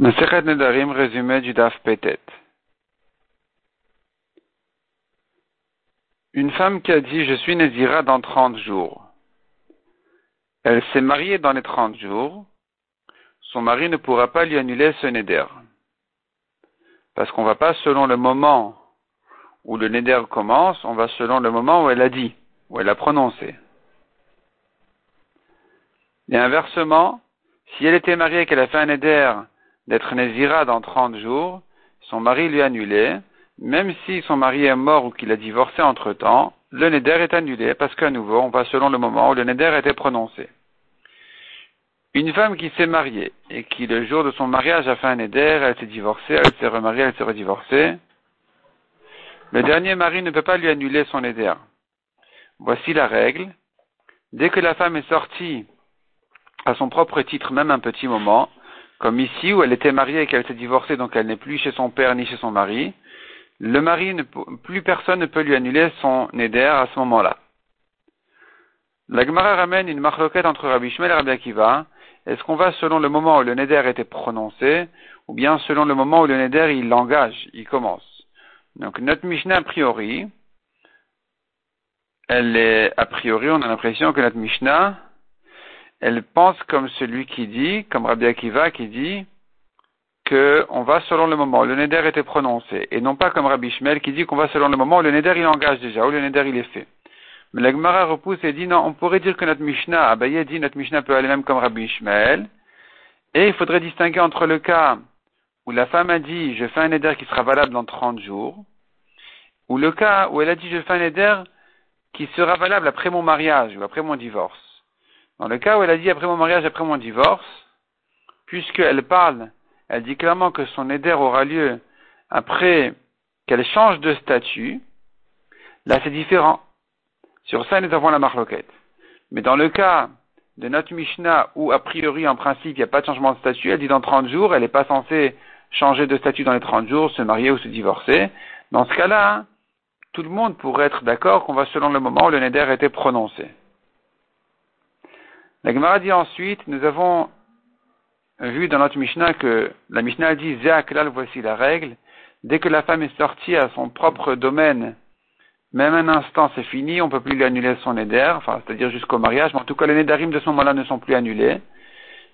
Masechet Nedarim, résumé du Daf Petet. Une femme qui a dit Je suis Nézira dans 30 jours. Elle s'est mariée dans les 30 jours. Son mari ne pourra pas lui annuler ce Neder. Parce qu'on ne va pas selon le moment où le Neder commence, on va selon le moment où elle a dit, où elle a prononcé. Et inversement, si elle était mariée et qu'elle a fait un Neder d'être Nézira dans 30 jours, son mari lui annulé, même si son mari est mort ou qu'il a divorcé entre temps, le Neder est annulé parce qu'à nouveau, on va selon le moment où le Neder été prononcé. Une femme qui s'est mariée et qui le jour de son mariage a fait un Neder, elle s'est divorcée, elle s'est remariée, elle s'est redivorcée, le dernier mari ne peut pas lui annuler son Neder. Voici la règle. Dès que la femme est sortie à son propre titre, même un petit moment, comme ici où elle était mariée et qu'elle s'est divorcée, donc elle n'est plus chez son père ni chez son mari, le mari, ne, plus personne ne peut lui annuler son neder à ce moment-là. La Gemara ramène une marloquette entre Rabbi Shmuel et Rabbi Akiva. Est-ce qu'on va selon le moment où le neder était prononcé, ou bien selon le moment où le neder il l'engage, il commence? Donc notre Mishnah a priori, elle est a priori, on a l'impression que notre Mishnah elle pense comme celui qui dit, comme Rabbi Akiva qui dit, que on va selon le moment le neder était prononcé, et non pas comme Rabbi Shmuel qui dit qu'on va selon le moment où le neder il engage déjà, où le neder il est fait. Mais la Gemara repousse et dit non, on pourrait dire que notre Mishnah, Abaye dit notre Mishnah peut aller même comme Rabbi Shmuel, et il faudrait distinguer entre le cas où la femme a dit je fais un neder qui sera valable dans 30 jours, ou le cas où elle a dit je fais un neder qui sera valable après mon mariage ou après mon divorce. Dans le cas où elle a dit après mon mariage, après mon divorce, puisqu'elle parle, elle dit clairement que son éder aura lieu après qu'elle change de statut, là c'est différent. Sur ça, nous avons la marloquette. Mais dans le cas de notre Mishnah, où a priori, en principe, il n'y a pas de changement de statut, elle dit dans 30 jours, elle n'est pas censée changer de statut dans les 30 jours, se marier ou se divorcer. Dans ce cas-là, tout le monde pourrait être d'accord qu'on va selon le moment où le neder a été prononcé. La Gemara dit ensuite, nous avons vu dans notre Mishnah que la Mishnah dit Zéaklal, voici la règle. Dès que la femme est sortie à son propre domaine, même un instant c'est fini, on ne peut plus lui annuler son éder, enfin c'est-à-dire jusqu'au mariage, mais en tout cas les nédarim de ce moment-là ne sont plus annulés.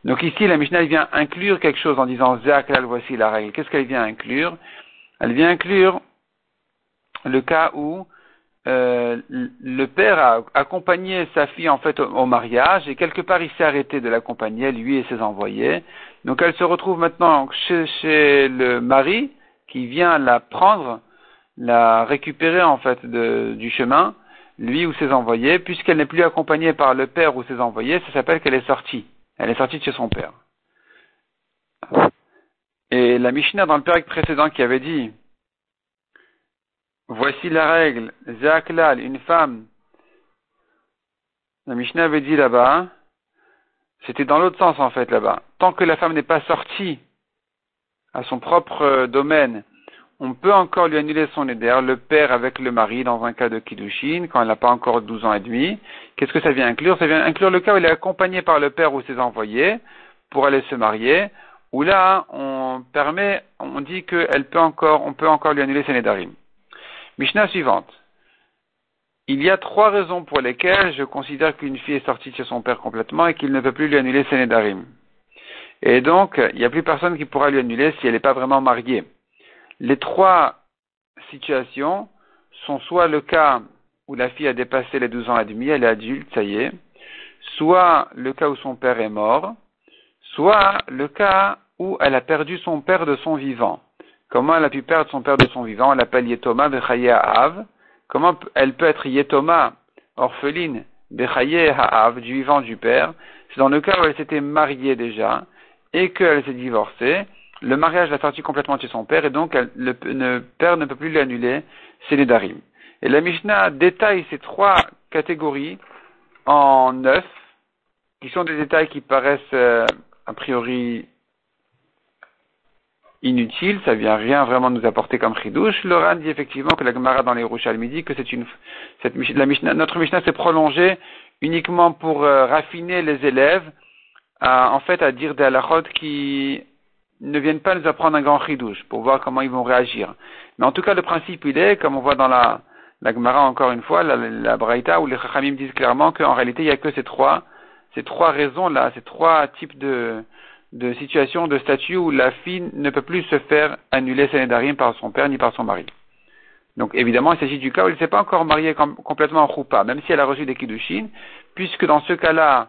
Donc ici la Mishnah vient inclure quelque chose en disant Zéaklal, voici la règle. Qu'est-ce qu'elle vient inclure? Elle vient inclure le cas où euh, le père a accompagné sa fille en fait au, mariage et quelque part il s'est arrêté de l'accompagner, lui et ses envoyés. Donc elle se retrouve maintenant chez, le mari qui vient la prendre, la récupérer en fait du chemin, lui ou ses envoyés, puisqu'elle n'est plus accompagnée par le père ou ses envoyés, ça s'appelle qu'elle est sortie. Elle est sortie de chez son père. Et la Mishnah dans le père précédent qui avait dit Voici la règle. Zaklal, une femme. La Mishnah avait dit là-bas, c'était dans l'autre sens en fait là-bas. Tant que la femme n'est pas sortie à son propre euh, domaine, on peut encore lui annuler son éder, le père avec le mari dans un cas de Kiddushin, quand elle n'a pas encore 12 ans et demi. Qu'est-ce que ça vient inclure? Ça vient inclure le cas où elle est accompagnée par le père ou ses envoyés pour aller se marier, où là, on permet, on dit qu'elle peut encore, on peut encore lui annuler ses nédarim. Mishnah suivante. Il y a trois raisons pour lesquelles je considère qu'une fille est sortie de chez son père complètement et qu'il ne peut plus lui annuler ses nédarim. Et donc, il n'y a plus personne qui pourra lui annuler si elle n'est pas vraiment mariée. Les trois situations sont soit le cas où la fille a dépassé les 12 ans et demi, elle est adulte, ça y est, soit le cas où son père est mort, soit le cas où elle a perdu son père de son vivant. Comment elle a pu perdre son père de son vivant Elle l'appelle Yetoma Bechaye Ha'av. Comment elle peut être Yetoma, orpheline, Bechaye Ha'av, du vivant du père C'est dans le cas où elle s'était mariée déjà et qu'elle s'est divorcée. Le mariage l'a sorti complètement de son père et donc le, père ne peut plus l'annuler, c'est les darim. Et la Mishnah détaille ces trois catégories en neuf, qui sont des détails qui paraissent euh, a priori inutile, ça vient rien vraiment nous apporter comme chidouche. Laurent dit effectivement que la Gemara dans les Rouchal dit que c'est une, cette, la notre Mishnah s'est prolongée uniquement pour euh, raffiner les élèves, à, en fait, à dire des halachot qui ne ne viennent pas nous apprendre un grand chidouche pour voir comment ils vont réagir. Mais en tout cas, le principe, il est, comme on voit dans la, la Gemara encore une fois, la, la Braïta, où les Chachamim disent clairement qu'en réalité, il n'y a que ces trois, ces trois raisons-là, ces trois types de, de situations, de statuts où la fille ne peut plus se faire annuler ses nédarim par son père ni par son mari. Donc évidemment, il s'agit du cas où elle ne s'est pas encore mariée complètement en choupa, même si elle a reçu des kiddushin, puisque dans ce cas-là,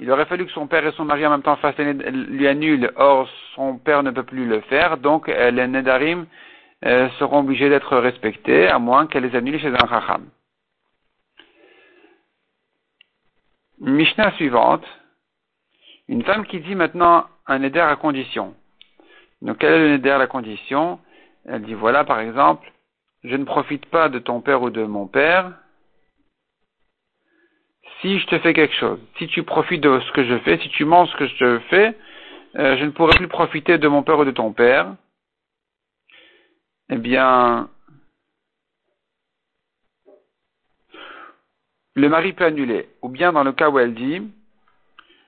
il aurait fallu que son père et son mari en même temps fassent lui annulent, or son père ne peut plus le faire, donc euh, les nedarim euh, seront obligés d'être respectés, à moins qu'elle les annule chez un chacham. Mishnah suivante, une femme qui dit maintenant un neder à condition. Donc quel est le neder à la condition? Elle dit voilà par exemple, je ne profite pas de ton père ou de mon père si je te fais quelque chose. Si tu profites de ce que je fais, si tu manges ce que je fais, euh, je ne pourrai plus profiter de mon père ou de ton père. Eh bien, le mari peut annuler. Ou bien dans le cas où elle dit,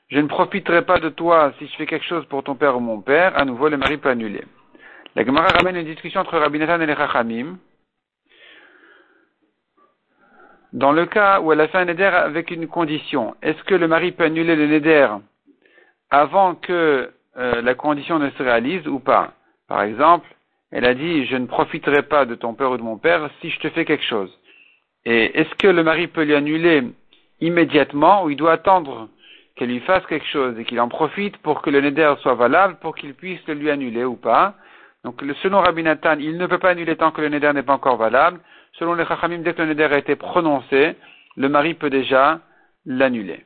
je ne profiterai pas de toi si je fais quelque chose pour ton père ou mon père, à nouveau le mari peut annuler. La Gemara ramène une discussion entre Rabbi Nathan et les Chachamim. Dans le cas où elle a fait un neder avec une condition, est-ce que le mari peut annuler le neder avant que euh, la condition ne se réalise ou pas? Par exemple, elle a dit je ne profiterai pas de ton père ou de mon père si je te fais quelque chose. Et est-ce que le mari peut lui annuler immédiatement ou il doit attendre qu'elle lui fasse quelque chose et qu'il en profite pour que le neder soit valable, pour qu'il puisse le lui annuler ou pas. Donc, selon Rabbi Nathan, il ne peut pas annuler tant que le neder n'est pas encore valable. Selon les Chachamim, dès que le neder a été prononcé, le mari peut déjà l'annuler.